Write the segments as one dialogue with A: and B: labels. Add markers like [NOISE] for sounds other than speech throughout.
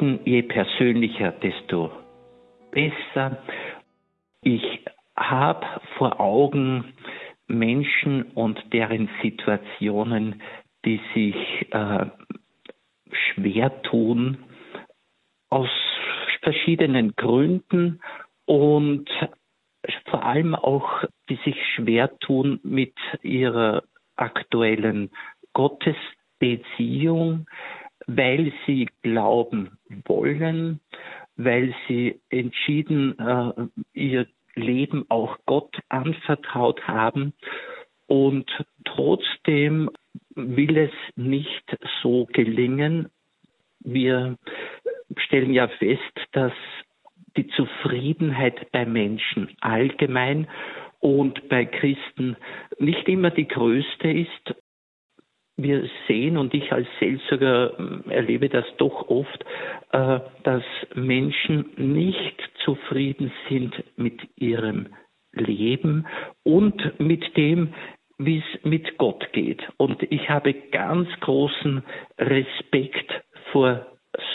A: beten, je persönlicher, desto besser. Ich habe vor Augen Menschen und deren Situationen, die sich äh, schwer tun, aus verschiedenen Gründen und vor allem auch, die sich schwer tun mit ihrer aktuellen Gottesbeziehung, weil sie glauben wollen, weil sie entschieden äh, ihr Leben auch Gott anvertraut haben und trotzdem will es nicht so gelingen. Wir stellen ja fest, dass die Zufriedenheit bei Menschen allgemein und bei Christen nicht immer die größte ist. Wir sehen und ich als Seelsorger erlebe das doch oft, äh, dass Menschen nicht zufrieden sind mit ihrem Leben und mit dem, wie es mit Gott geht. Und ich habe ganz großen Respekt vor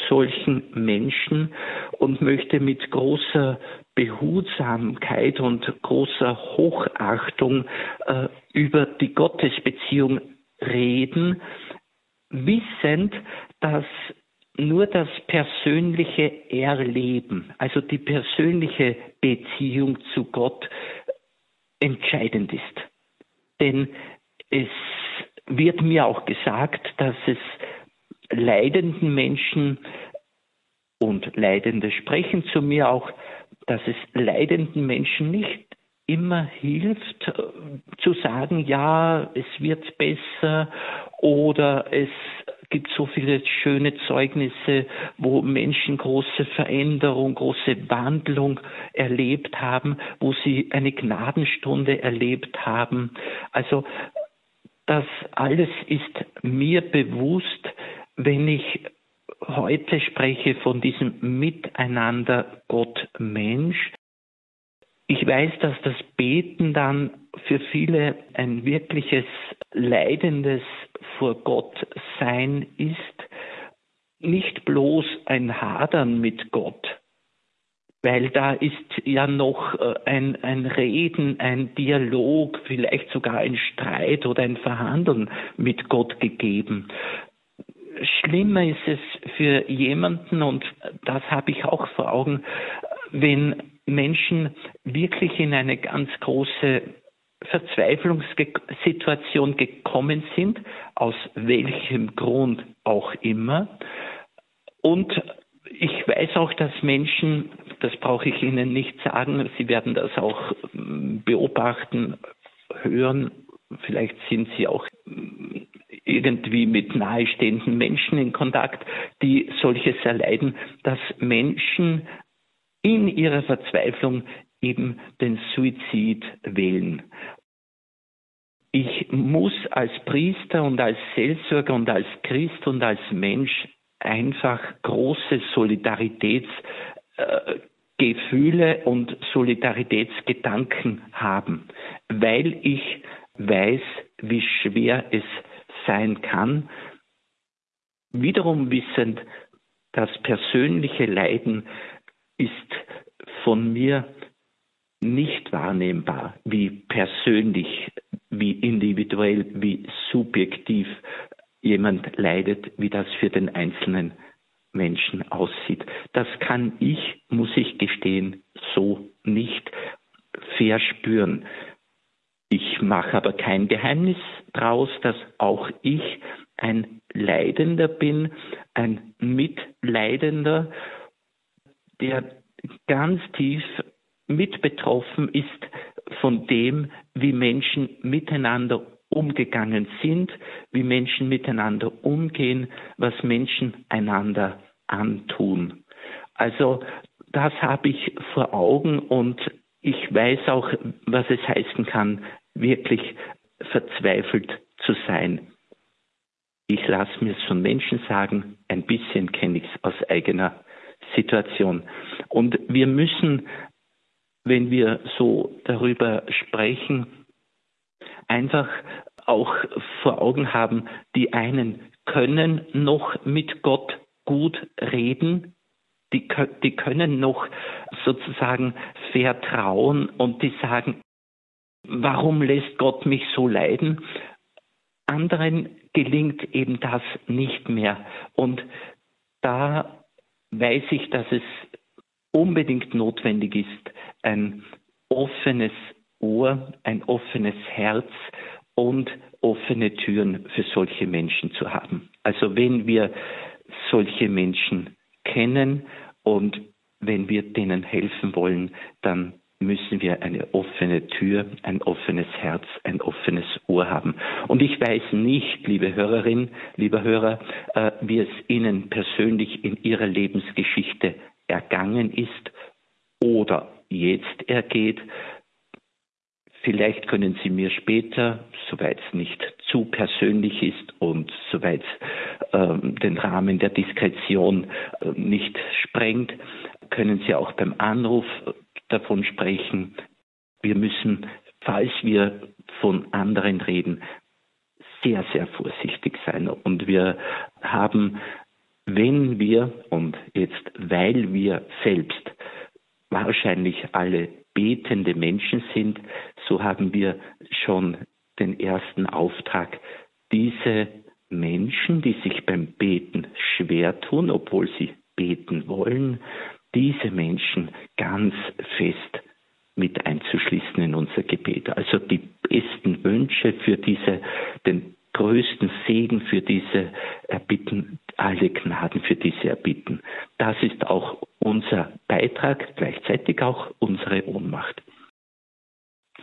A: solchen Menschen und möchte mit großer Behutsamkeit und großer Hochachtung äh, über die Gottesbeziehung reden, wissend, dass nur das persönliche Erleben, also die persönliche Beziehung zu Gott entscheidend ist. Denn es wird mir auch gesagt, dass es leidenden Menschen und Leidende sprechen zu mir auch, dass es leidenden Menschen nicht immer hilft äh, zu sagen, ja, es wird besser oder es gibt so viele schöne Zeugnisse, wo Menschen große Veränderung, große Wandlung erlebt haben, wo sie eine Gnadenstunde erlebt haben. Also das alles ist mir bewusst, wenn ich heute spreche von diesem Miteinander Gott-Mensch, ich weiß, dass das Beten dann für viele ein wirkliches leidendes vor Gott sein ist, nicht bloß ein Hadern mit Gott, weil da ist ja noch äh, ein, ein Reden, ein Dialog, vielleicht sogar ein Streit oder ein Verhandeln mit Gott gegeben. Schlimmer ist es für jemanden, und das habe ich auch vor Augen, wenn Menschen wirklich in eine ganz große Verzweiflungssituation gekommen sind, aus welchem Grund auch immer. Und ich weiß auch, dass Menschen, das brauche ich Ihnen nicht sagen, Sie werden das auch ähm, beobachten, hören, vielleicht sind Sie auch ähm, irgendwie mit nahestehenden Menschen in Kontakt, die solches erleiden, dass Menschen in ihrer Verzweiflung eben den Suizid wählen. Ich muss als Priester und als Seelsorger und als Christ und als Mensch einfach große Solidaritätsgefühle und Solidaritätsgedanken haben, weil ich weiß, wie schwer es sein kann, wiederum wissend, das persönliche Leiden ist von mir nicht wahrnehmbar, wie persönlich, wie individuell, wie subjektiv jemand leidet, wie das für den einzelnen Menschen aussieht. Das kann ich, muss ich gestehen, so nicht verspüren. Ich mache aber kein Geheimnis draus, dass auch ich ein Leidender bin, ein Mitleidender, der ganz tief mit betroffen ist von dem, wie Menschen miteinander umgegangen sind, wie Menschen miteinander umgehen, was Menschen einander antun. Also das habe ich vor Augen und ich weiß auch, was es heißen kann, wirklich verzweifelt zu sein. Ich lasse mir es von Menschen sagen, ein bisschen kenne ich es aus eigener Situation. Und wir müssen, wenn wir so darüber sprechen, einfach auch vor Augen haben, die einen können noch mit Gott gut reden, die, die können noch sozusagen vertrauen und die sagen, warum lässt Gott mich so leiden? Anderen gelingt eben das nicht mehr. Und da weiß ich, dass es unbedingt notwendig ist, ein offenes Ohr, ein offenes Herz und offene Türen für solche Menschen zu haben. Also wenn wir solche Menschen kennen und wenn wir denen helfen wollen, dann müssen wir eine offene Tür, ein offenes Herz, ein offenes Ohr haben. Und ich weiß nicht, liebe Hörerin, lieber Hörer, äh, wie es Ihnen persönlich in Ihrer Lebensgeschichte ergangen ist oder jetzt ergeht. Vielleicht können Sie mir später, soweit es nicht zu persönlich ist und soweit es ähm, den Rahmen der Diskretion äh, nicht sprengt, können Sie auch beim Anruf davon sprechen, wir müssen, falls wir von anderen reden, sehr, sehr vorsichtig sein. Und wir haben, wenn wir, und jetzt weil wir selbst wahrscheinlich alle betende Menschen sind, so haben wir schon den ersten Auftrag, diese Menschen, die sich beim Beten schwer tun, obwohl sie beten wollen, diese Menschen ganz fest mit einzuschließen in unser Gebet. Also die besten Wünsche für diese, den größten Segen für diese Erbitten, alle Gnaden für diese Erbitten. Das ist auch unser Beitrag, gleichzeitig auch unsere Ohnmacht.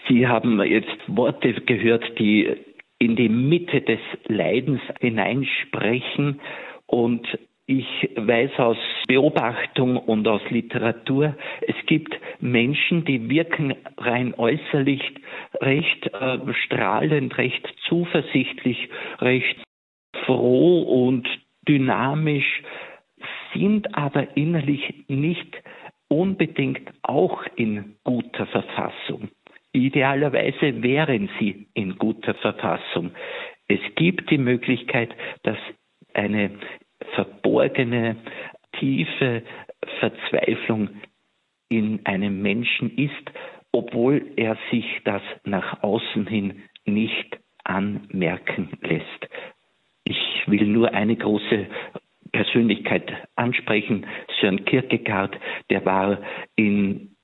A: Sie haben jetzt Worte gehört, die in die Mitte des Leidens hineinsprechen und ich weiß aus Beobachtung und aus Literatur, es gibt Menschen, die wirken rein äußerlich recht äh, strahlend, recht zuversichtlich, recht froh und dynamisch, sind aber innerlich nicht unbedingt auch in guter Verfassung. Idealerweise wären sie in guter Verfassung. Es gibt die Möglichkeit, dass eine verborgene, tiefe Verzweiflung in einem Menschen ist, obwohl er sich das nach außen hin nicht anmerken lässt. Ich will nur eine große Persönlichkeit ansprechen, Sören Kierkegaard, der war in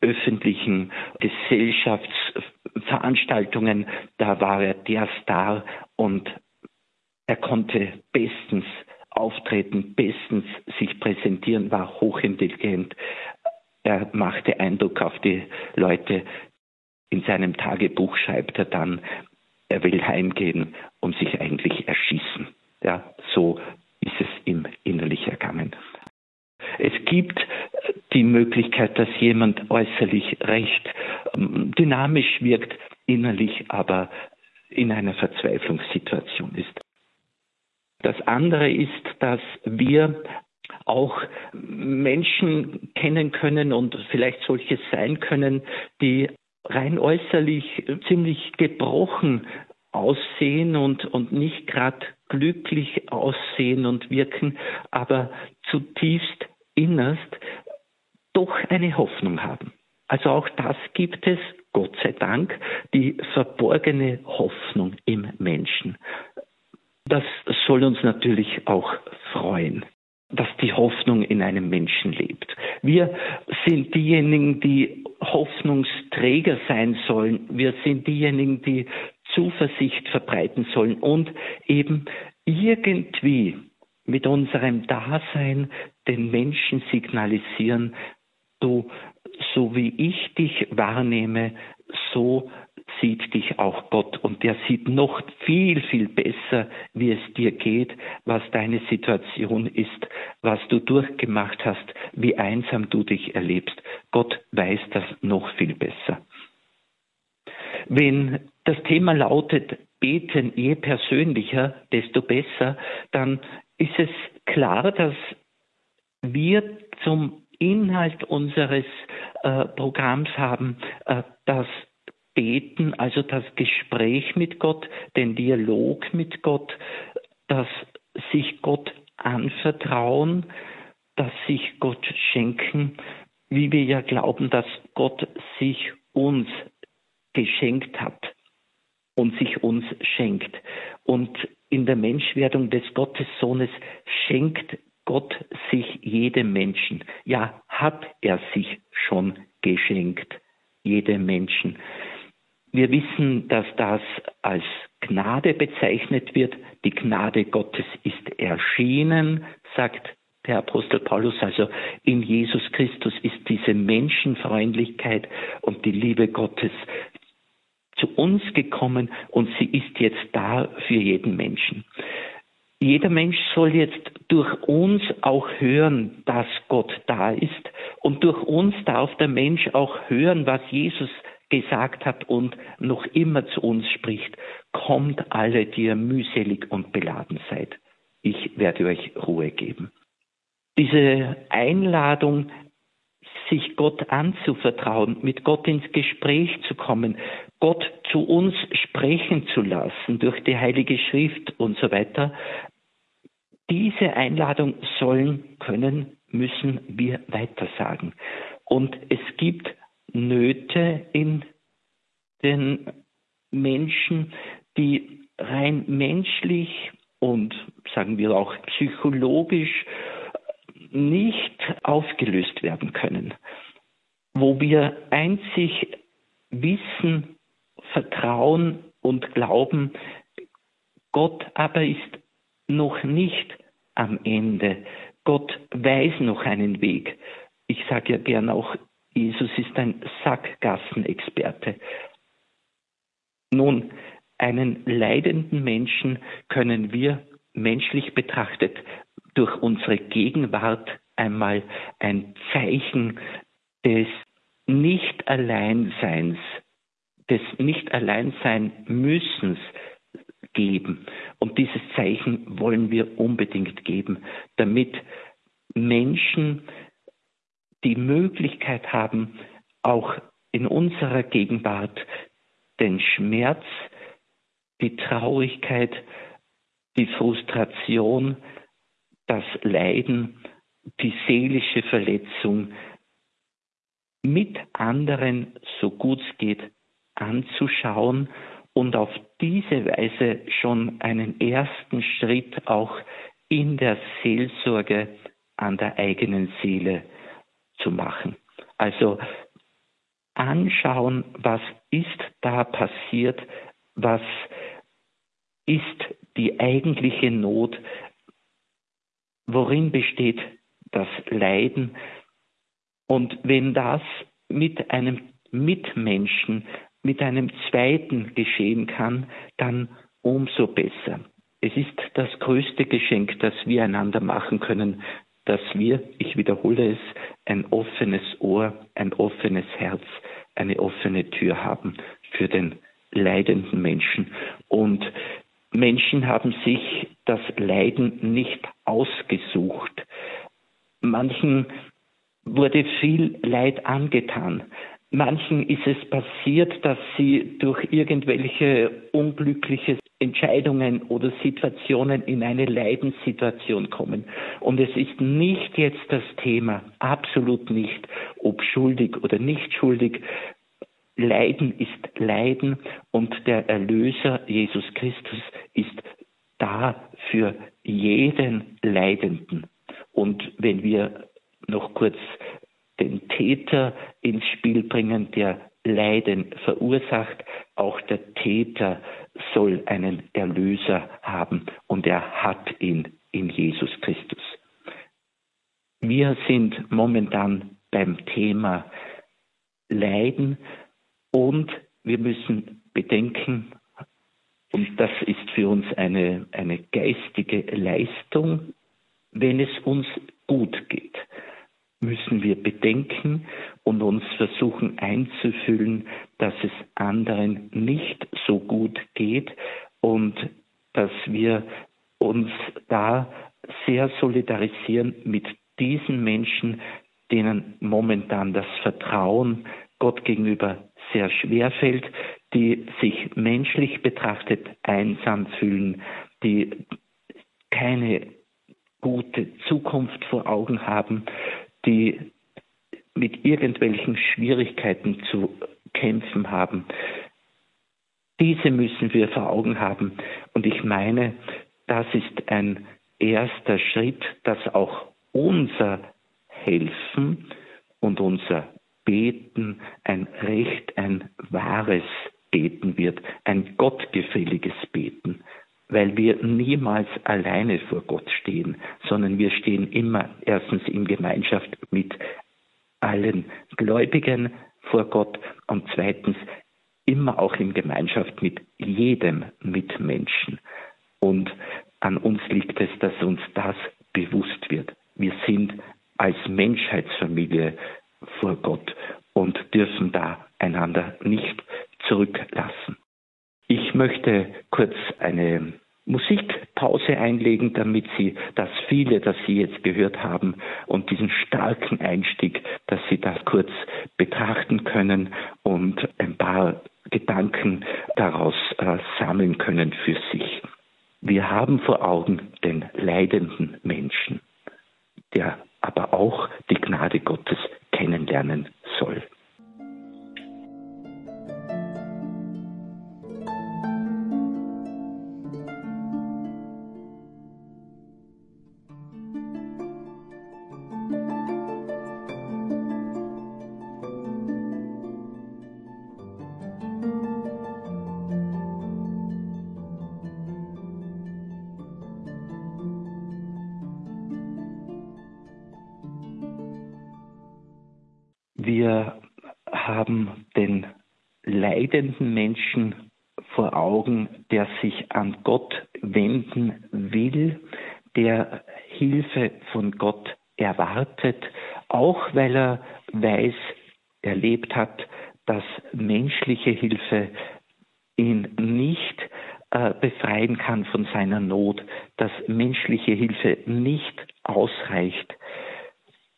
A: öffentlichen Gesellschaftsveranstaltungen, da war er der Star und er konnte bestens auftreten, bestens sich präsentieren, war hochintelligent. Er machte Eindruck auf die Leute. In seinem Tagebuch schreibt er dann, er will heimgehen und sich eigentlich erschießen. Ja, so ist es ihm innerlich ergangen. Es gibt die Möglichkeit, dass jemand äußerlich recht ähm, dynamisch wirkt, innerlich aber in einer Verzweiflungssituation ist. Das andere ist, dass wir auch Menschen kennen können und vielleicht solche sein können, die rein äußerlich ziemlich gebrochen aussehen und, und nicht gerade glücklich aussehen und wirken, aber zutiefst innerst doch eine Hoffnung haben. Also auch das gibt es, Gott sei Dank, die verborgene Hoffnung im Menschen. Das soll uns natürlich auch freuen, dass die Hoffnung in einem Menschen lebt. Wir sind diejenigen, die Hoffnungsträger sein sollen. Wir sind diejenigen, die Zuversicht verbreiten sollen und eben irgendwie mit unserem Dasein den Menschen signalisieren, du, so wie ich dich wahrnehme, so sieht dich auch Gott und der sieht noch viel, viel besser, wie es dir geht, was deine Situation ist, was du durchgemacht hast, wie einsam du dich erlebst. Gott weiß das noch viel besser. Wenn das Thema lautet, beten je persönlicher, desto besser, dann ist es klar, dass wir zum Inhalt unseres äh, Programms haben, äh, dass Beten, also das Gespräch mit Gott, den Dialog mit Gott, das sich Gott anvertrauen, das sich Gott schenken, wie wir ja glauben, dass Gott sich uns geschenkt hat und sich uns schenkt. Und in der Menschwerdung des Gottessohnes schenkt Gott sich jedem Menschen. Ja, hat er sich schon geschenkt, jedem Menschen. Wir wissen, dass das als Gnade bezeichnet wird. Die Gnade Gottes ist erschienen, sagt der Apostel Paulus. Also in Jesus Christus ist diese Menschenfreundlichkeit und die Liebe Gottes zu uns gekommen und sie ist jetzt da für jeden Menschen. Jeder Mensch soll jetzt durch uns auch hören, dass Gott da ist und durch uns darf der Mensch auch hören, was Jesus gesagt hat und noch immer zu uns spricht. Kommt alle, die ihr mühselig und beladen seid. Ich werde euch Ruhe geben. Diese Einladung, sich Gott anzuvertrauen, mit Gott ins Gespräch zu kommen, Gott zu uns sprechen zu lassen durch die Heilige Schrift und so weiter, diese Einladung sollen, können, müssen wir weitersagen. Und es gibt Nöte in den Menschen, die rein menschlich und sagen wir auch psychologisch nicht aufgelöst werden können, wo wir einzig wissen, vertrauen und glauben, Gott aber ist noch nicht am Ende. Gott weiß noch einen Weg. Ich sage ja gern auch, Jesus ist ein Sackgassenexperte. Nun, einen leidenden Menschen können wir menschlich betrachtet durch unsere Gegenwart einmal ein Zeichen des Nicht-Alleinseins, des Nicht-Alleinsein-Müssens geben. Und dieses Zeichen wollen wir unbedingt geben, damit Menschen die Möglichkeit haben, auch in unserer Gegenwart den Schmerz, die Traurigkeit, die Frustration, das Leiden, die seelische Verletzung mit anderen, so gut es geht, anzuschauen und auf diese Weise schon einen ersten Schritt auch in der Seelsorge an der eigenen Seele zu machen. Also anschauen, was ist da passiert, was ist die eigentliche Not, worin besteht das Leiden. Und wenn das mit einem Mitmenschen, mit einem Zweiten geschehen kann, dann umso besser. Es ist das größte Geschenk, das wir einander machen können, dass wir, ich wiederhole es, ein offenes Ohr, ein offenes Herz, eine offene Tür haben für den leidenden Menschen. Und Menschen haben sich das Leiden nicht ausgesucht. Manchen wurde viel Leid angetan. Manchen ist es passiert, dass sie durch irgendwelche unglückliche Entscheidungen oder Situationen in eine Leidenssituation kommen. Und es ist nicht jetzt das Thema, absolut nicht, ob schuldig oder nicht schuldig. Leiden ist Leiden und der Erlöser Jesus Christus ist da für jeden Leidenden. Und wenn wir noch kurz den Täter ins Spiel bringen, der Leiden verursacht, auch der Täter soll einen Erlöser haben und er hat ihn in Jesus Christus. Wir sind momentan beim Thema Leiden und wir müssen bedenken, und das ist für uns eine, eine geistige Leistung, wenn es uns gut geht, müssen wir bedenken und uns versuchen einzufühlen, dass es anderen nicht so gut geht und dass wir uns da sehr solidarisieren mit diesen Menschen, denen momentan das Vertrauen Gott gegenüber sehr schwer fällt, die sich menschlich betrachtet einsam fühlen, die keine gute Zukunft vor Augen haben, die mit irgendwelchen Schwierigkeiten zu kämpfen haben. Diese müssen wir vor Augen haben. Und ich meine, das ist ein erster Schritt, dass auch unser Helfen und unser Beten ein recht, ein wahres Beten wird, ein gottgefälliges Beten, weil wir niemals alleine vor Gott stehen, sondern wir stehen immer erstens in Gemeinschaft mit allen Gläubigen vor Gott und zweitens immer auch in Gemeinschaft mit jedem Mitmenschen. Und an uns liegt es, dass uns das bewusst wird. Wir sind als Menschheitsfamilie vor Gott und dürfen da einander nicht zurücklassen. Ich möchte kurz eine Einlegen, damit Sie das viele, das Sie jetzt gehört haben und diesen starken Einstieg, äh, befreien kann von seiner Not, dass menschliche Hilfe nicht ausreicht.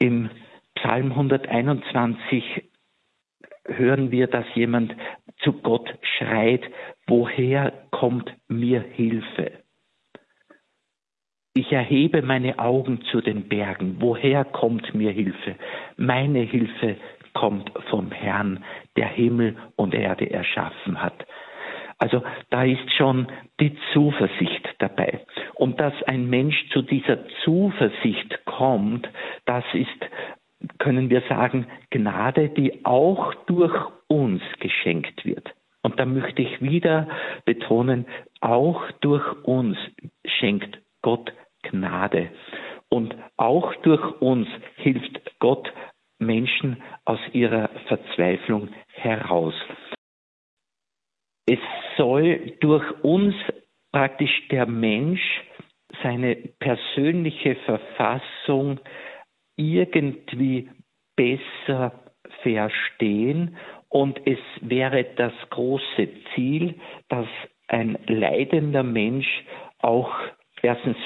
A: Im Psalm 121 hören wir, dass jemand zu Gott schreit, woher kommt mir Hilfe? Ich erhebe meine Augen zu den Bergen, woher kommt mir Hilfe? Meine Hilfe kommt vom Herrn, der Himmel und Erde erschaffen hat. Also da ist schon die Zuversicht dabei. Und dass ein Mensch zu dieser Zuversicht kommt, das ist können wir sagen, Gnade, die auch durch uns geschenkt wird. Und da möchte ich wieder betonen, auch durch uns schenkt Gott Gnade. Und auch durch uns hilft Gott Menschen aus ihrer Verzweiflung heraus. Es soll durch uns praktisch der Mensch seine persönliche Verfassung irgendwie besser verstehen und es wäre das große Ziel, dass ein leidender Mensch auch erstens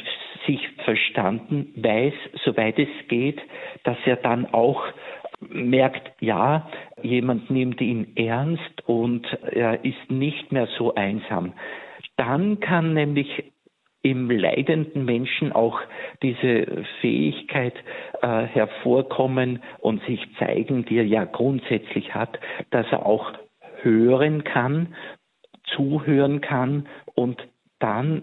A: sich verstanden weiß, soweit es geht, dass er dann auch merkt, ja, jemand nimmt ihn ernst und er ist nicht mehr so einsam. Dann kann nämlich im leidenden Menschen auch diese Fähigkeit äh, hervorkommen und sich zeigen, die er ja grundsätzlich hat, dass er auch hören kann, zuhören kann und dann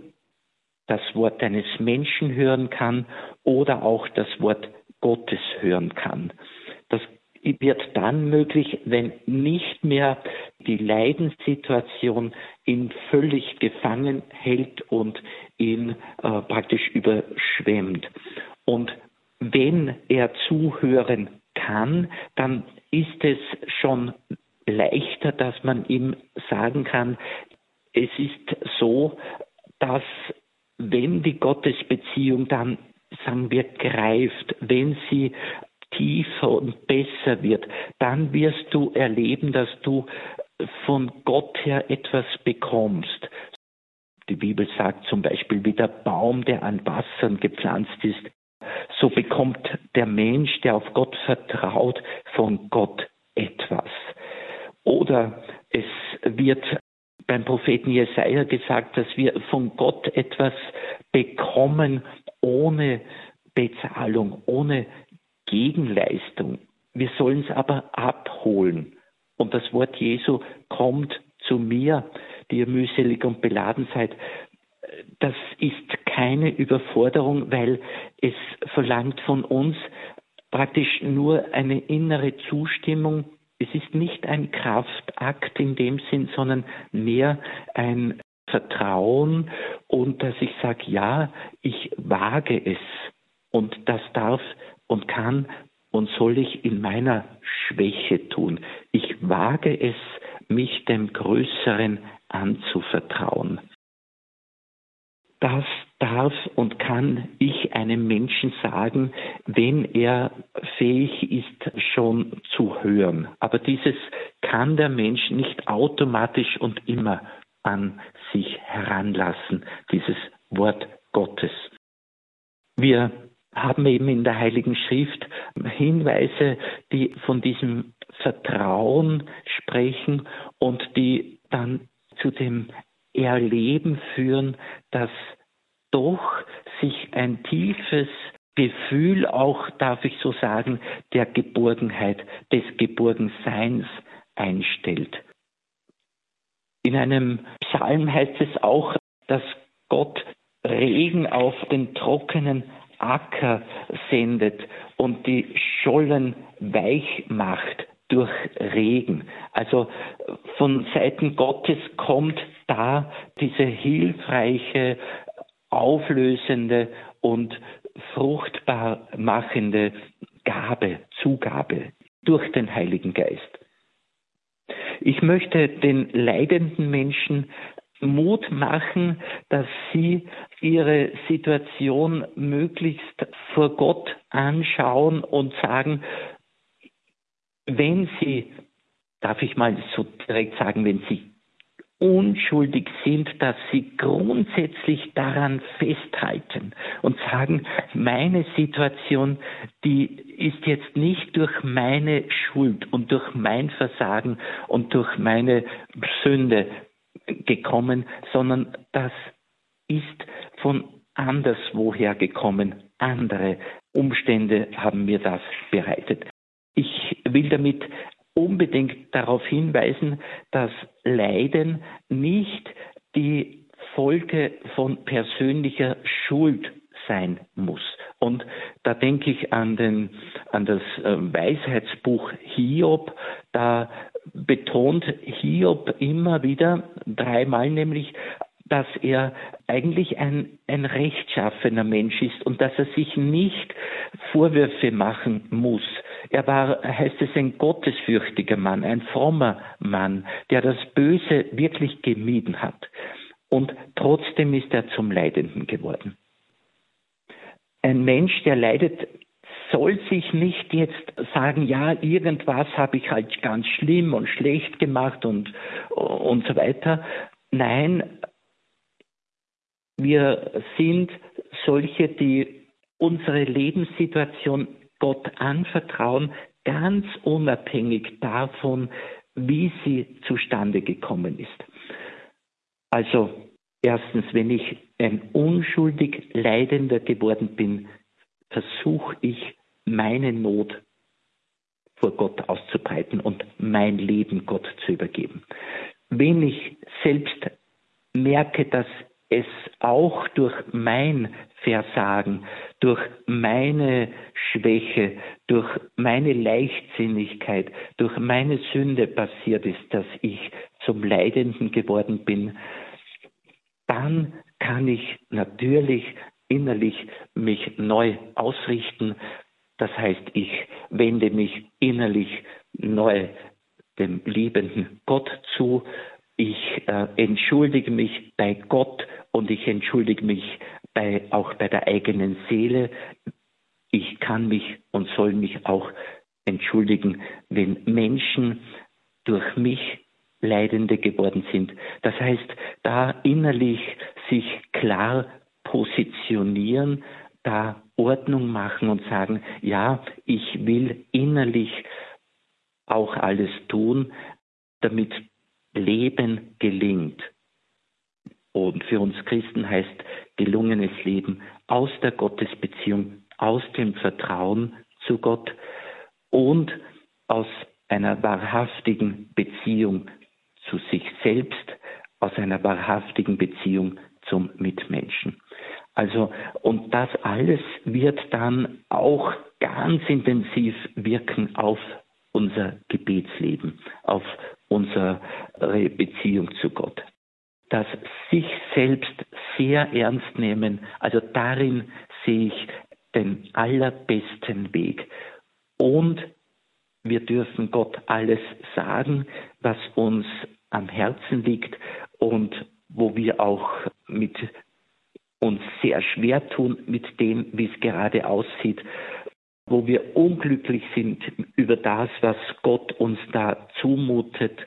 A: das Wort eines Menschen hören kann oder auch das Wort Gottes hören kann. Wird dann möglich, wenn nicht mehr die Leidenssituation ihn völlig gefangen hält und ihn äh, praktisch überschwemmt. Und wenn er zuhören kann, dann ist es schon leichter, dass man ihm sagen kann, es ist so, dass wenn die Gottesbeziehung dann, sagen wir, greift, wenn sie tiefer und besser wird, dann wirst du erleben, dass du von Gott her etwas bekommst. Die Bibel sagt zum Beispiel, wie der Baum, der an Wassern gepflanzt ist, so bekommt der Mensch, der auf Gott vertraut, von Gott etwas. Oder es wird beim Propheten Jesaja gesagt, dass wir von Gott etwas bekommen, ohne Bezahlung, ohne Gegenleistung. Wir sollen es aber abholen. Und das Wort Jesu kommt zu mir, die ihr mühselig und beladen seid. Das ist keine Überforderung, weil es verlangt von uns praktisch nur eine innere Zustimmung. Es ist nicht ein Kraftakt in dem Sinn, sondern mehr ein Vertrauen und dass ich sage, ja, ich wage es und das darf und kann und soll ich in meiner Schwäche tun. Ich wage es, mich dem Größeren anzuvertrauen. Das darf und kann ich einem Menschen sagen, wenn er fähig ist, schon zu hören. Aber dieses kann der Mensch nicht automatisch und immer an sich heranlassen, dieses Wort Gottes. Wir haben eben in der Heiligen Schrift Hinweise, die von diesem Vertrauen sprechen und die dann zu dem Erleben führen, dass doch sich ein tiefes Gefühl auch, darf ich so sagen, der Geborgenheit, des Geborgenseins einstellt. In einem Psalm heißt es auch, dass Gott Regen auf den trockenen Acker sendet und die Schollen weich macht durch Regen. Also von Seiten Gottes kommt da diese hilfreiche, auflösende und fruchtbar machende Gabe, Zugabe durch den Heiligen Geist. Ich möchte den leidenden Menschen Mut machen, dass sie ihre Situation möglichst vor Gott anschauen und sagen, wenn sie, darf ich mal so direkt sagen, wenn sie unschuldig sind, dass sie grundsätzlich daran festhalten und sagen, meine Situation, die ist jetzt nicht durch meine Schuld und durch mein Versagen und durch meine Sünde gekommen, sondern das ist von anderswoher gekommen. Andere Umstände haben mir das bereitet. Ich will damit unbedingt darauf hinweisen, dass Leiden nicht die Folge von persönlicher Schuld sein muss. Und da denke ich an, den, an das äh, Weisheitsbuch Hiob. Da betont Hiob immer wieder, dreimal nämlich, dass er eigentlich ein, ein rechtschaffener Mensch ist und dass er sich nicht Vorwürfe machen muss. Er war, heißt es, ein gottesfürchtiger Mann, ein frommer Mann, der das Böse wirklich gemieden hat. Und trotzdem ist er zum Leidenden geworden. Ein Mensch, der leidet, soll sich nicht jetzt sagen, ja, irgendwas habe ich halt ganz schlimm und schlecht gemacht und, und so weiter. Nein, wir sind solche, die unsere Lebenssituation Gott anvertrauen, ganz unabhängig davon, wie sie zustande gekommen ist. Also erstens, wenn ich ein unschuldig Leidender geworden bin, versuche ich meine Not vor Gott auszubreiten und mein Leben Gott zu übergeben. Wenn ich selbst merke, dass es auch durch mein Versagen, durch meine Schwäche, durch meine Leichtsinnigkeit, durch meine Sünde passiert ist, dass ich zum Leidenden geworden bin, dann kann ich natürlich innerlich mich neu ausrichten. Das heißt, ich wende mich innerlich neu dem liebenden Gott zu. Ich äh, entschuldige mich bei Gott und ich entschuldige mich bei, auch bei der eigenen Seele. Ich kann mich und soll mich auch entschuldigen, wenn Menschen durch mich Leidende geworden sind. Das heißt, da innerlich sich klar positionieren, da Ordnung machen und sagen, ja, ich will innerlich auch alles tun, damit Leben gelingt. Und für uns Christen heißt gelungenes Leben aus der Gottesbeziehung, aus dem Vertrauen zu Gott und aus einer wahrhaftigen Beziehung zu sich selbst, aus einer wahrhaftigen Beziehung zum Mitmenschen. Also, und das alles wird dann auch ganz intensiv wirken auf unser Gebetsleben, auf unsere Beziehung zu Gott. Das sich selbst sehr ernst nehmen, also darin sehe ich den allerbesten Weg. Und wir dürfen Gott alles sagen, was uns am Herzen liegt und wo wir auch mit uns sehr schwer tun mit dem, wie es gerade aussieht, wo wir unglücklich sind über das, was Gott uns da zumutet,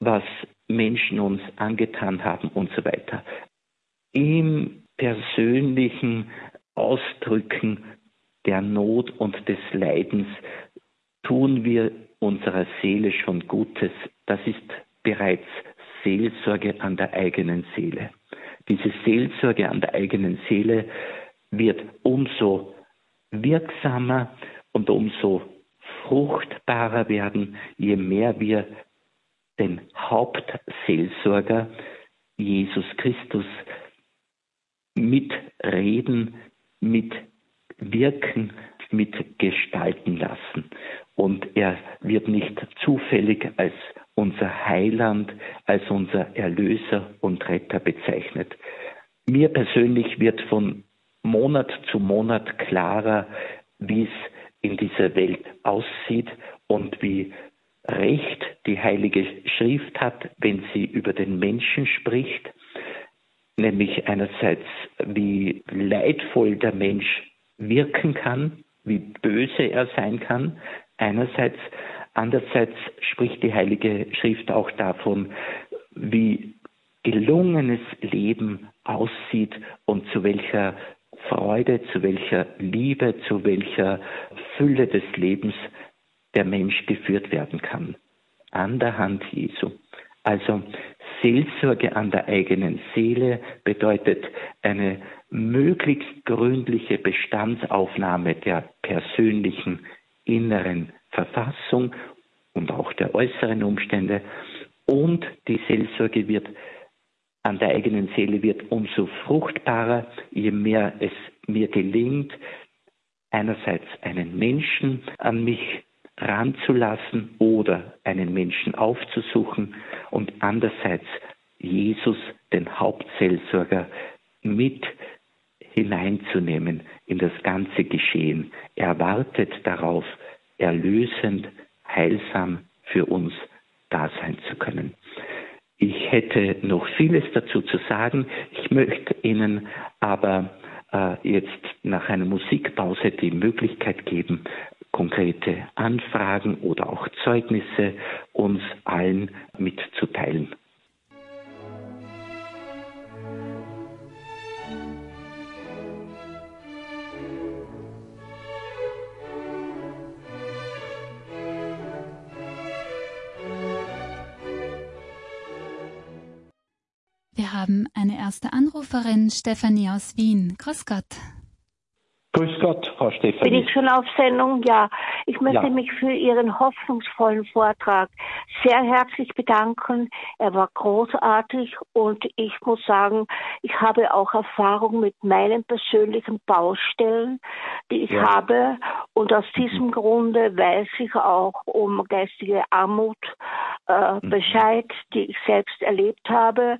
A: was Menschen uns angetan haben und so weiter. Im persönlichen Ausdrücken der Not und des Leidens tun wir unserer Seele schon Gutes. Das ist bereits Seelsorge an der eigenen Seele. Diese Seelsorge an der eigenen Seele wird umso wirksamer und umso fruchtbarer werden, je mehr wir den Hauptseelsorger Jesus Christus mitreden, mitwirken, mitgestalten lassen. Und er wird nicht zufällig als unser Heiland, als unser Erlöser und Retter bezeichnet. Mir persönlich wird von Monat zu Monat klarer, wie es in dieser Welt aussieht und wie recht die Heilige Schrift hat, wenn sie über den Menschen spricht, nämlich einerseits, wie leidvoll der Mensch wirken kann, wie böse er sein kann, einerseits, andererseits spricht die Heilige Schrift auch davon, wie gelungenes Leben aussieht und zu welcher Freude, zu welcher Liebe, zu welcher Fülle des Lebens der Mensch geführt werden kann. An der Hand Jesu. Also Seelsorge an der eigenen Seele bedeutet eine möglichst gründliche Bestandsaufnahme der persönlichen inneren Verfassung und auch der äußeren Umstände. Und die Seelsorge wird an der eigenen Seele wird umso fruchtbarer, je mehr es mir gelingt, einerseits einen Menschen an mich ranzulassen oder einen Menschen aufzusuchen und andererseits Jesus, den Hauptseelsorger, mit hineinzunehmen in das ganze Geschehen. Er wartet darauf, erlösend, heilsam für uns da sein zu können. Ich hätte noch vieles dazu zu sagen. Ich möchte Ihnen aber äh, jetzt nach einer Musikpause die Möglichkeit geben, konkrete Anfragen oder auch Zeugnisse uns allen mitzuteilen.
B: Haben eine erste Anruferin, Stefanie aus Wien. Grüß Gott.
A: Grüß Gott, Frau Stefanie.
C: Bin ich schon auf Sendung? Ja. Ich möchte ja. mich für Ihren hoffnungsvollen Vortrag sehr herzlich bedanken. Er war großartig und ich muss sagen, ich habe auch Erfahrung mit meinen persönlichen Baustellen, die ich ja. habe. Und aus diesem Grunde weiß ich auch um geistige Armut äh, mhm. Bescheid, die ich selbst erlebt habe.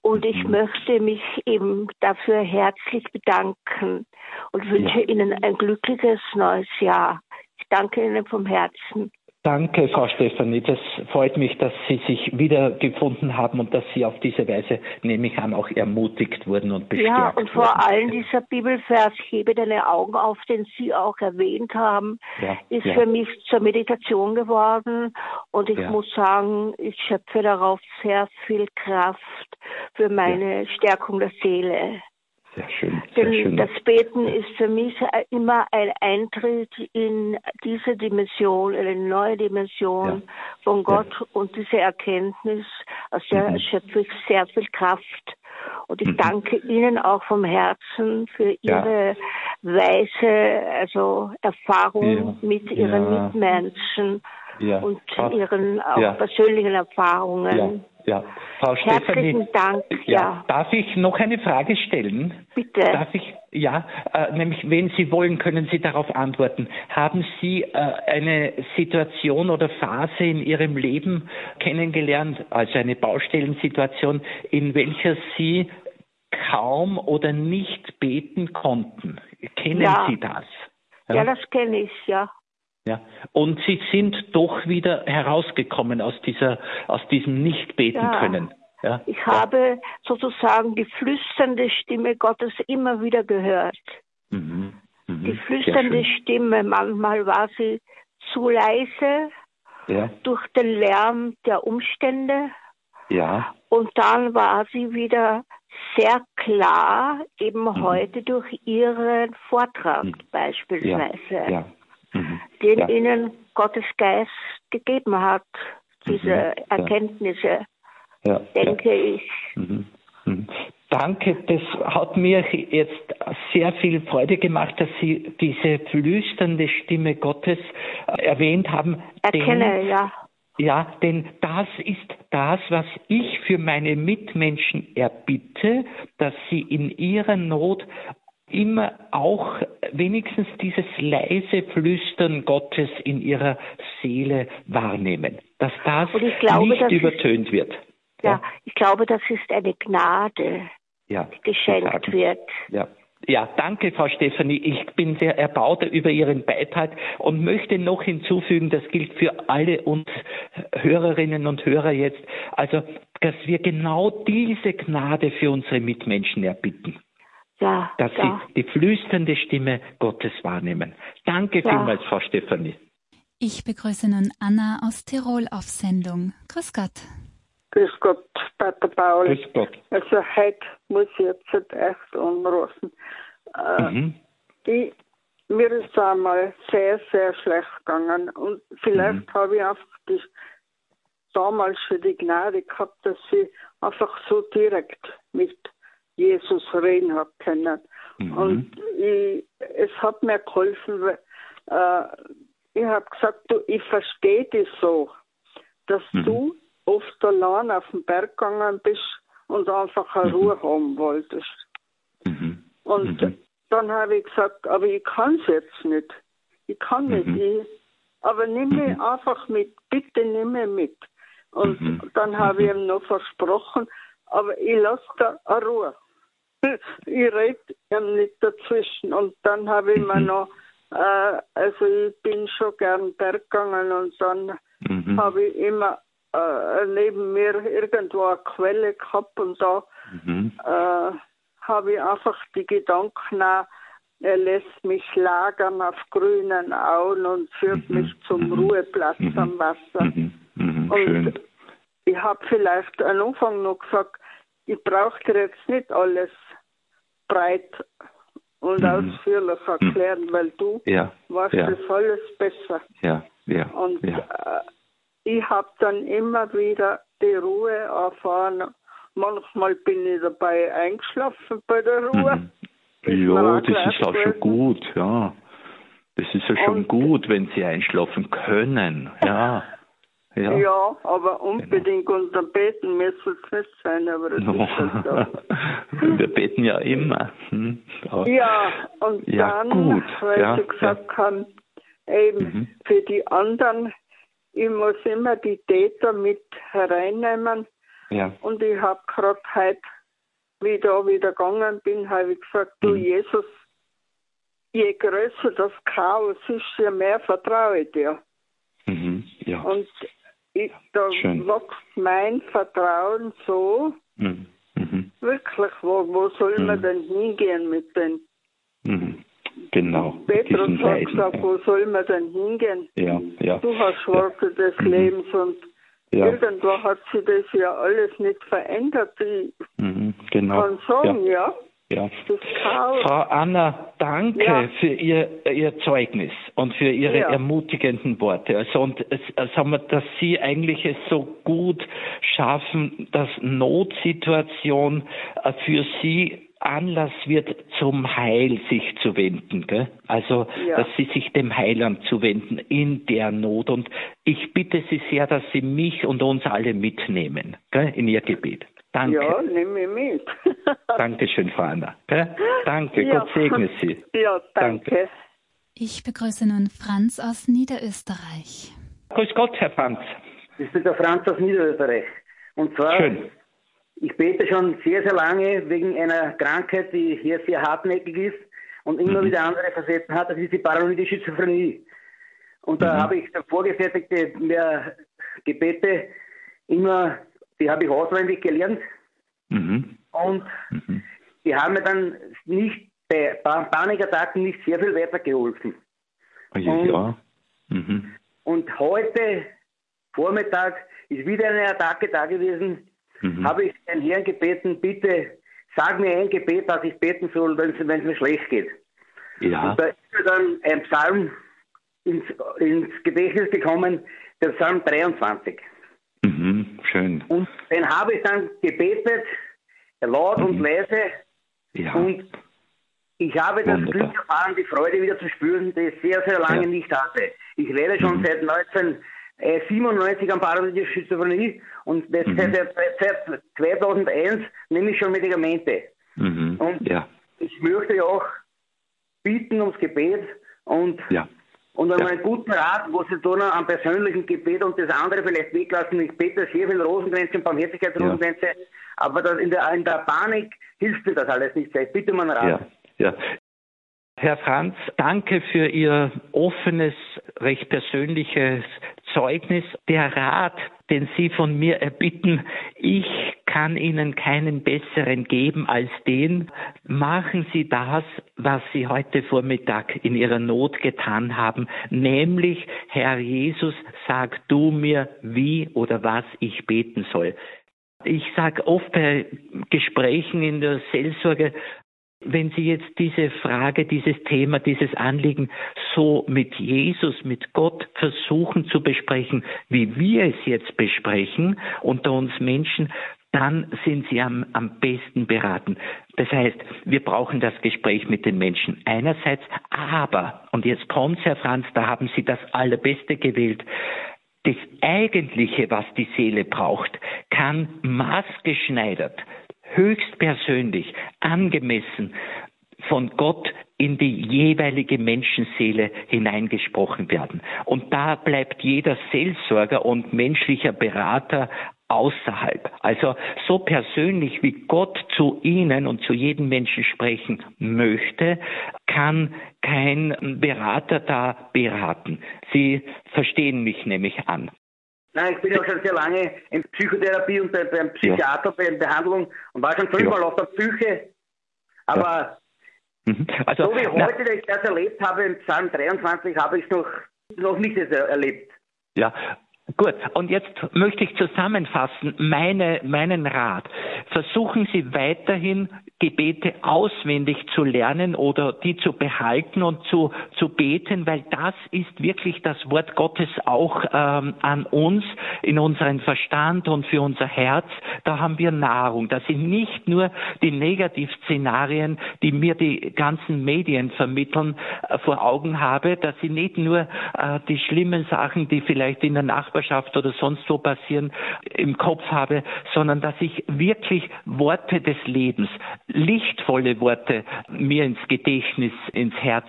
C: Und ich mhm. möchte mich eben dafür herzlich bedanken und wünsche ja. Ihnen ein glückliches neues Jahr. Ich danke Ihnen vom Herzen.
A: Danke, Frau Stefanie. Das freut mich, dass Sie sich wiedergefunden haben und dass Sie auf diese Weise, nehme ich an, auch ermutigt wurden und bestärkt
C: Ja, und vor
A: wurden.
C: allem dieser Bibelvers, hebe deine Augen auf, den Sie auch erwähnt haben, ja, ist ja. für mich zur Meditation geworden. Und ich ja. muss sagen, ich schöpfe darauf sehr viel Kraft für meine Stärkung der Seele.
A: Sehr schön. Sehr
C: Denn
A: schön.
C: das Beten ist für mich immer ein Eintritt in diese Dimension, eine neue Dimension ja. von Gott ja. und diese Erkenntnis, aus der mhm. schöpfe ich sehr viel Kraft. Und ich mhm. danke Ihnen auch vom Herzen für Ihre weise also Erfahrung ja. mit ihren ja. Mitmenschen ja. und ihren auch persönlichen Erfahrungen.
A: Ja, Frau
C: Herzlichen
A: Stefanie,
C: Dank.
A: Ja. Darf ich noch eine Frage stellen?
C: Bitte.
A: Darf ich, ja, äh, nämlich, wenn Sie wollen, können Sie darauf antworten. Haben Sie äh, eine Situation oder Phase in Ihrem Leben kennengelernt, also eine Baustellensituation, in welcher Sie kaum oder nicht beten konnten? Kennen ja. Sie das?
C: Ja, ja das kenne ich, ja.
A: Ja. Und sie sind doch wieder herausgekommen aus dieser, aus diesem Nicht-Beten ja. können. Ja.
C: Ich habe sozusagen die flüsternde Stimme Gottes immer wieder gehört. Mhm. Mhm. Die flüsternde Stimme, manchmal war sie zu leise ja. durch den Lärm der Umstände.
A: Ja.
C: Und dann war sie wieder sehr klar, eben mhm. heute durch ihren Vortrag mhm. beispielsweise. Ja. Den ja. ihnen Gottes Geist gegeben hat, diese mhm. Erkenntnisse, ja. denke ich.
A: Mhm. mhm. Danke, das hat mir jetzt sehr viel Freude gemacht, dass Sie diese flüsternde Stimme Gottes äh, erwähnt haben.
C: Erkenne, denn, ja.
A: Ja, denn das ist das, was ich für meine Mitmenschen erbitte, dass sie in ihrer Not immer auch wenigstens dieses leise Flüstern Gottes in ihrer Seele wahrnehmen, dass das glaube, nicht das übertönt
C: ist,
A: wird.
C: Ja, ja, ich glaube, das ist eine Gnade, ja, die geschenkt wird.
A: Ja. Ja, danke, Frau Stefanie. Ich bin sehr erbaut über Ihren Beitrag und möchte noch hinzufügen, das gilt für alle uns Hörerinnen und Hörer jetzt, also, dass wir genau diese Gnade für unsere Mitmenschen erbitten. Ja, dass ja. sie die flüsternde Stimme Gottes wahrnehmen. Danke ja. vielmals, Frau Stefanie.
B: Ich begrüße nun Anna aus Tirol auf Sendung. Grüß Gott.
D: Grüß Gott, Pater Paul.
A: Grüß Gott.
D: Also heute muss ich jetzt erst anrufen. Äh, mhm. ich, mir ist einmal sehr, sehr schlecht gegangen und vielleicht mhm. habe ich einfach die, damals schon die Gnade gehabt, dass ich einfach so direkt mit Jesus reden habe können. Mhm. Und ich, es hat mir geholfen, weil äh, ich habe gesagt, du, ich verstehe dich so, dass mhm. du oft allein auf den Berg gegangen bist und einfach eine mhm. Ruhe haben wolltest. Mhm. Und mhm. dann habe ich gesagt, aber ich kann es jetzt nicht. Ich kann nicht. Mhm. Ich, aber nimm mich einfach mit, bitte nimm mich mit. Und dann habe ich ihm noch versprochen, aber ich lasse da eine Ruhe ich rede ihm nicht dazwischen. Und dann habe ich mir mhm. noch, äh, also ich bin schon gern Berg gegangen und dann mhm. habe ich immer äh, neben mir irgendwo eine Quelle gehabt und da mhm. äh, habe ich einfach die Gedanken auch, er lässt mich lagern auf grünen Auen und führt mhm. mich zum mhm. Ruheplatz mhm. am Wasser. Und ich habe vielleicht am Anfang noch gesagt, ich brauche dir jetzt nicht alles breit und mhm. ausführlich mhm. erklären, weil du
A: ja.
D: weißt
A: ja.
D: das alles besser.
A: Ja, ja.
D: Und
A: ja.
D: Äh, ich habe dann immer wieder die Ruhe erfahren. Manchmal bin ich dabei eingeschlafen bei der Ruhe. Mhm.
A: Ja, das ist auch schon gut, ja. Das ist ja schon und gut, wenn Sie einschlafen können, ja. [LAUGHS]
D: Ja, ja aber unbedingt genau. unter Beten müsste es nicht sein, aber das no. ist halt
A: so. [LAUGHS] Wir beten ja immer. Hm?
D: Ja, und ja, dann, gut. weil ja, Sie gesagt ja. haben, eben mhm. für die anderen, ich muss immer die Täter mit hereinnehmen.
A: Ja.
D: Und ich habe gerade heute, wie ich da wieder gegangen bin, habe ich gesagt, du mhm. Jesus, je größer das Chaos ist, je mehr vertraue ich dir.
A: Mhm, ja.
D: Und ich, da Schön. wächst mein Vertrauen so. Mhm. Mhm. Wirklich, wo, wo soll mhm. man denn hingehen mit den?
A: Mhm. Genau.
D: Petrus hat gesagt, wo soll man denn hingehen?
A: Ja, ja.
D: Du hast Worte ja. des mhm. Lebens und ja. irgendwo hat sich das ja alles nicht verändert. Ich
A: mhm, genau.
D: kann sagen, ja.
A: Ja. Frau Anna, danke ja. für Ihr, Ihr Zeugnis und für Ihre ja. ermutigenden Worte. Also und sagen wir, dass Sie eigentlich es so gut schaffen, dass Notsituation äh, für Sie Anlass wird, zum Heil sich zu wenden. Gell? Also, ja. dass Sie sich dem Heiland zuwenden in der Not. Und ich bitte Sie sehr, dass Sie mich und uns alle mitnehmen gell? in Ihr Gebet. Danke.
D: Ja, nehme ich mit. [LAUGHS]
A: Dankeschön, Frau Anna. Danke, ja. Gott segne Sie. [LAUGHS]
D: Ja, danke. danke.
B: Ich begrüße nun Franz aus Niederösterreich.
A: Grüß Gott, Herr Franz.
E: Ich bin der Franz aus Niederösterreich. Und zwar
A: Schön.
E: Ich bete schon sehr, sehr lange wegen einer Krankheit, die hier sehr hartnäckig ist und immer mhm. wieder andere Facetten hat. Das ist die paranoide Schizophrenie. Und da mhm. habe ich vorgefertigte mehr Gebete immer, die habe ich auswendig gelernt.
A: Mhm.
E: Und mhm. die haben mir dann nicht bei Panikattacken nicht sehr viel weitergeholfen.
A: Ja. Und. Mhm.
E: und heute Vormittag ist wieder eine Attacke da gewesen mhm. habe ich den Herrn gebeten, bitte sag mir ein Gebet, was ich beten soll, wenn es mir schlecht geht.
A: Ja.
E: Und da ist mir dann ein Psalm ins, ins Gedächtnis gekommen, der Psalm 23.
A: Mhm, schön.
E: Und den habe ich dann gebetet, laut mhm. und leise.
A: Ja.
E: Und ich habe das Glück erfahren, die Freude wieder zu spüren, die ich sehr, sehr lange ja. nicht hatte. Ich lebe schon mhm. seit 19 äh, 97 an paranoide Schizophrenie und das mhm. seit, seit 2001 nehme ich schon Medikamente.
A: Mhm.
E: Und
A: ja.
E: ich möchte ja auch bitten ums Gebet und,
A: ja.
E: Und ja. einen guten Rat, was Sie tun am persönlichen Gebet und das andere vielleicht weglassen. Ich bete sehr viel Rosengrenze und Barmherzigkeitsrosengrenze, ja. aber das in, der, in der Panik hilft mir das alles nicht. Ich bitte um einen Rat.
A: Ja. Ja. Herr Franz, danke für Ihr offenes, recht persönliches Zeugnis. Der Rat, den Sie von mir erbitten, ich kann Ihnen keinen besseren geben als den. Machen Sie das, was Sie heute Vormittag in Ihrer Not getan haben, nämlich, Herr Jesus, sag du mir, wie oder was ich beten soll. Ich sage oft bei Gesprächen in der Seelsorge, wenn Sie jetzt diese Frage, dieses Thema, dieses Anliegen so mit Jesus, mit Gott versuchen zu besprechen, wie wir es jetzt besprechen unter uns Menschen, dann sind Sie am, am besten beraten. Das heißt, wir brauchen das Gespräch mit den Menschen einerseits, aber, und jetzt kommt Herr Franz, da haben Sie das Allerbeste gewählt, das Eigentliche, was die Seele braucht, kann maßgeschneidert höchstpersönlich, angemessen von Gott in die jeweilige Menschenseele hineingesprochen werden. Und da bleibt jeder Seelsorger und menschlicher Berater außerhalb. Also so persönlich wie Gott zu Ihnen und zu jedem Menschen sprechen möchte, kann kein Berater da beraten. Sie verstehen mich nämlich an.
E: Nein, ich bin ja schon sehr lange in Psychotherapie und bei, beim Psychiater, ja. bei Behandlung und war schon fünfmal ja. auf der Psyche. Aber ja. mhm. also, so wie heute, na, ich das erlebt habe, im Psalm 23, habe ich es noch, noch nicht erlebt.
A: Ja, Gut, und jetzt möchte ich zusammenfassen meine, meinen Rat. Versuchen Sie weiterhin Gebete auswendig zu lernen oder die zu behalten und zu, zu beten, weil das ist wirklich das Wort Gottes auch ähm, an uns, in unseren Verstand und für unser Herz. Da haben wir Nahrung. Das sind nicht nur die Negativszenarien, die mir die ganzen Medien vermitteln, äh, vor Augen habe, dass sie nicht nur äh, die schlimmen Sachen, die vielleicht in der Nachbarschaft oder sonst wo passieren, im Kopf habe, sondern dass ich wirklich Worte des Lebens, lichtvolle Worte mir ins Gedächtnis, ins Herz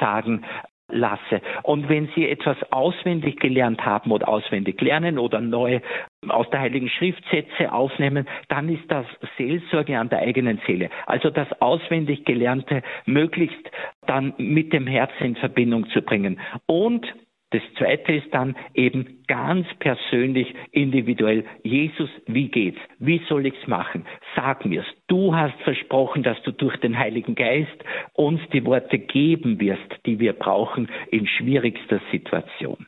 A: sagen lasse. Und wenn Sie etwas auswendig gelernt haben oder auswendig lernen oder neu aus der Heiligen Schrift Sätze aufnehmen, dann ist das Seelsorge an der eigenen Seele. Also das auswendig Gelernte möglichst dann mit dem Herzen in Verbindung zu bringen. Und das zweite ist dann eben ganz persönlich, individuell. Jesus, wie geht's? Wie soll ich's machen? Sag mir's. Du hast versprochen, dass du durch den Heiligen Geist uns die Worte geben wirst, die wir brauchen in schwierigster Situation.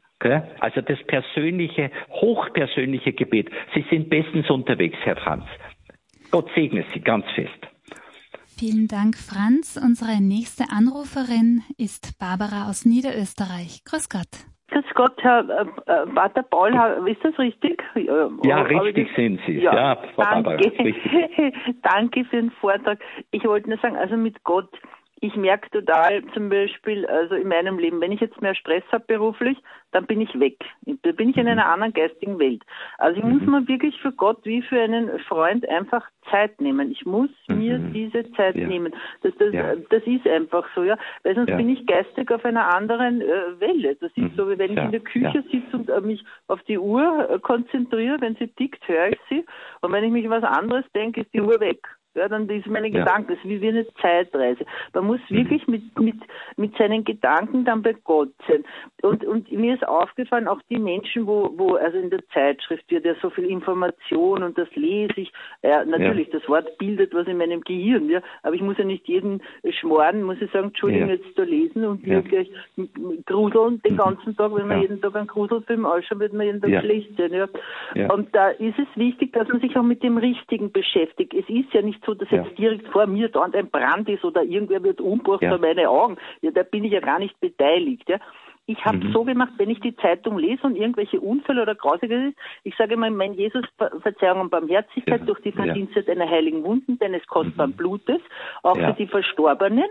A: Also das persönliche, hochpersönliche Gebet. Sie sind bestens unterwegs, Herr Franz. Gott segne Sie ganz fest.
B: Vielen Dank, Franz. Unsere nächste Anruferin ist Barbara aus Niederösterreich. Grüß Gott.
F: Grüß Gott, Herr äh, äh Pater Paul, ist das richtig?
A: Ja, richtig das, sind Sie. Ja, ja
F: Frau danke. Barbara, [LAUGHS] danke für den Vortrag. Ich wollte nur sagen, also mit Gott, ich merke total zum Beispiel, also in meinem Leben, wenn ich jetzt mehr Stress habe beruflich, dann bin ich weg. Da bin ich in einer mhm. anderen geistigen Welt. Also ich muss mhm. mir wirklich für Gott wie für einen Freund einfach Zeit nehmen. Ich muss mhm. mir diese Zeit ja. nehmen. Das, das, ja. das ist einfach so, ja. Weil sonst ja. bin ich geistig auf einer anderen äh, Welle. Das ist mhm. so, wie wenn ich in der Küche sitze und äh, mich auf die Uhr äh, konzentriere. Wenn sie tickt, höre ich sie. Und wenn ich mich was anderes denke, ist die Uhr weg. Ja, dann ist meine ja. Gedanken, das ist wie eine Zeitreise. Man muss mhm. wirklich mit, mit, mit seinen Gedanken dann bei Gott sein. Und, und mir ist aufgefallen, auch die Menschen, wo, wo, also in der Zeitschrift wird ja so viel Information und das lese ich. Ja, natürlich, ja. das Wort bildet was in meinem Gehirn, ja. Aber ich muss ja nicht jeden schmoren, muss ich sagen, Entschuldigung, ja. jetzt da lesen und ja. gleich gruseln den mhm. ganzen Tag, wenn man jeden Tag einen Gruselfilm ausschaut, wird man jeden Tag schlecht sein, ja. Und da ist es wichtig, dass man sich auch mit dem Richtigen beschäftigt. Es ist ja nicht nicht so, dass ja. jetzt direkt vor mir da ein Brand ist oder irgendwer wird umgebracht ja. vor meine Augen. Ja, da bin ich ja gar nicht beteiligt. Ja. Ich habe mhm. so gemacht, wenn ich die Zeitung lese und irgendwelche Unfälle oder Grausiges, ich sage immer, mein Jesus, Verzeihung und Barmherzigkeit ja. durch die Verdienste ja. deiner heiligen Wunden, deines kostbaren mhm. Blutes, auch ja. für die Verstorbenen.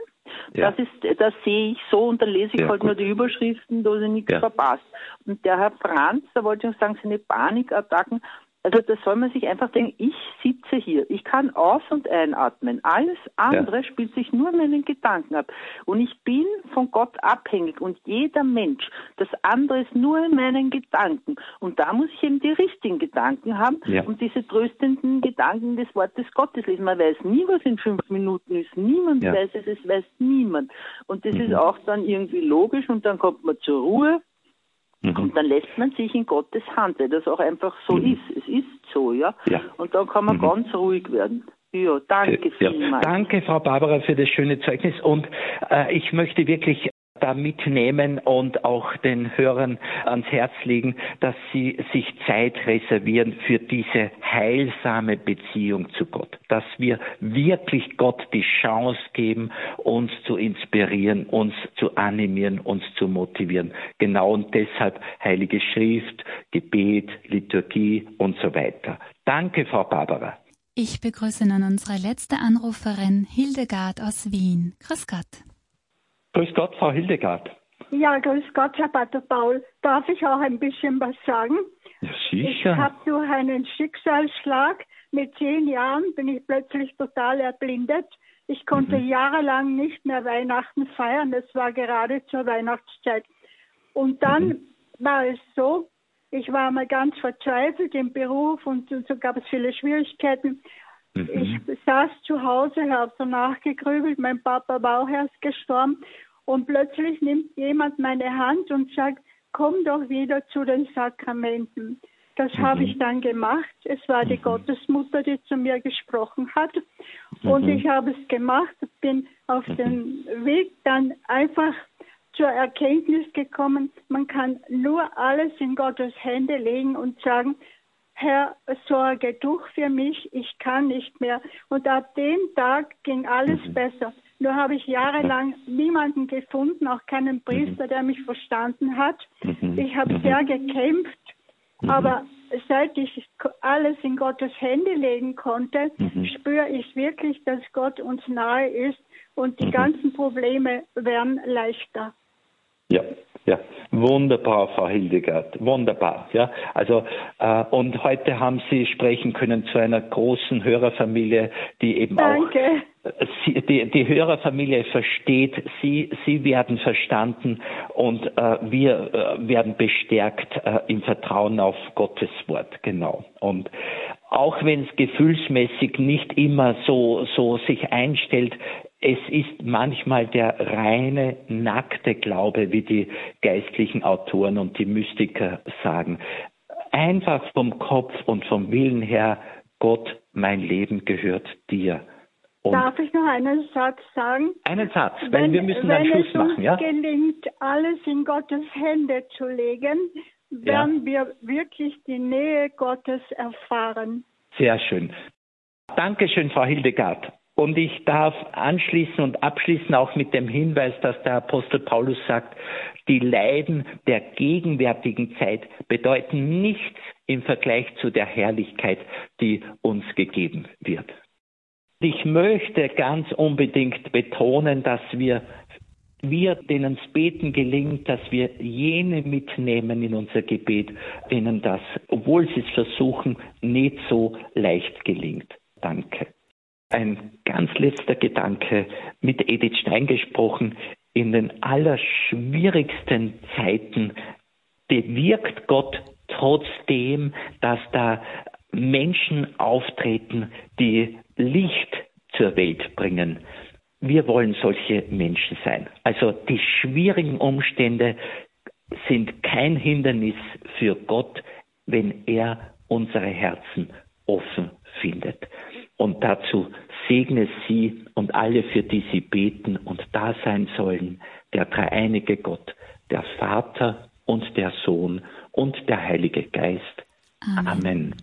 F: Das ist, das sehe ich so und dann lese ich halt gut. nur die Überschriften, da ich nichts verpasst. Und der Herr Franz, da wollte ich noch sagen, seine Panikattacken, also das soll man sich einfach denken, ich sitze hier, ich kann aus- und einatmen. Alles andere ja. spielt sich nur in meinen Gedanken ab. Und ich bin von Gott abhängig und jeder Mensch, das andere ist nur in meinen Gedanken. Und da muss ich eben die richtigen Gedanken haben ja. und diese tröstenden Gedanken des Wortes Gottes lesen. Man weiß nie, was in fünf Minuten ist. Niemand ja. weiß es, es weiß niemand. Und das mhm. ist auch dann irgendwie logisch und dann kommt man zur Ruhe Mhm. Und dann lässt man sich in Gottes Hand, weil das auch einfach so mhm. ist. Es ist so, ja? ja. Und dann kann man mhm. ganz ruhig werden. Ja, danke vielmals.
A: Ja. Danke, Frau Barbara, für das schöne Zeugnis. Und äh, ich möchte wirklich da mitnehmen und auch den Hörern ans Herz legen, dass sie sich Zeit reservieren für diese heilsame Beziehung zu Gott. Dass wir wirklich Gott die Chance geben, uns zu inspirieren, uns zu animieren, uns zu motivieren. Genau und deshalb Heilige Schrift, Gebet, Liturgie und so weiter. Danke, Frau Barbara.
B: Ich begrüße nun unsere letzte Anruferin Hildegard aus Wien. Grüß Gott.
A: Grüß Gott, Frau Hildegard.
G: Ja, grüß Gott, Herr Pater Paul. Darf ich auch ein bisschen was sagen?
A: Ja, sicher. Ich
G: habe durch einen Schicksalsschlag mit zehn Jahren bin ich plötzlich total erblindet. Ich konnte mhm. jahrelang nicht mehr Weihnachten feiern. Es war gerade zur Weihnachtszeit. Und dann mhm. war es so, ich war mal ganz verzweifelt im Beruf und so gab es viele Schwierigkeiten. Mhm. Ich saß zu Hause, habe so nachgegrübelt, mein Papa war auch erst gestorben und plötzlich nimmt jemand meine Hand und sagt, komm doch wieder zu den Sakramenten. Das mhm. habe ich dann gemacht. Es war die mhm. Gottesmutter, die zu mir gesprochen hat. Und mhm. ich habe es gemacht, bin auf mhm. den Weg dann einfach zur Erkenntnis gekommen, man kann nur alles in Gottes Hände legen und sagen, Herr, sorge du für mich, ich kann nicht mehr. Und ab dem Tag ging alles mhm. besser. Nur habe ich jahrelang niemanden gefunden, auch keinen mhm. Priester, der mich verstanden hat. Mhm. Ich habe mhm. sehr gekämpft, aber seit ich alles in Gottes Hände legen konnte, spüre ich wirklich, dass Gott uns nahe ist und die ganzen Probleme werden leichter.
A: Ja, ja, wunderbar, Frau Hildegard, wunderbar. Ja, also äh, und heute haben Sie sprechen können zu einer großen Hörerfamilie, die eben
G: Danke.
A: auch äh, Sie, die, die Hörerfamilie versteht, Sie, Sie werden verstanden und äh, wir äh, werden bestärkt äh, im Vertrauen auf Gottes Wort, genau. Und auch wenn es gefühlsmäßig nicht immer so, so sich einstellt, es ist manchmal der reine, nackte Glaube, wie die geistlichen Autoren und die Mystiker sagen. Einfach vom Kopf und vom Willen her, Gott, mein Leben gehört dir.
G: Und Darf ich noch einen Satz sagen?
A: Einen Satz, weil wenn, wir müssen einen Schluss machen.
G: Wenn es gelingt, alles in Gottes Hände zu legen, werden ja. wir wirklich die Nähe Gottes erfahren.
A: Sehr schön. Dankeschön, Frau Hildegard. Und ich darf anschließen und abschließen auch mit dem Hinweis, dass der Apostel Paulus sagt, Die Leiden der gegenwärtigen Zeit bedeuten nichts im Vergleich zu der Herrlichkeit, die uns gegeben wird. Ich möchte ganz unbedingt betonen, dass wir wir, denen es beten gelingt, dass wir jene mitnehmen in unser Gebet, denen das, obwohl sie es versuchen, nicht so leicht gelingt. Danke. Ein ganz letzter Gedanke mit Edith Stein gesprochen. In den allerschwierigsten Zeiten bewirkt Gott trotzdem, dass da Menschen auftreten, die Licht zur Welt bringen. Wir wollen solche Menschen sein. Also die schwierigen Umstände sind kein Hindernis für Gott, wenn er unsere Herzen offen findet. Und dazu segne sie und alle, für die sie beten und da sein sollen, der dreieinige Gott, der Vater und der Sohn und der Heilige Geist. Amen. Amen.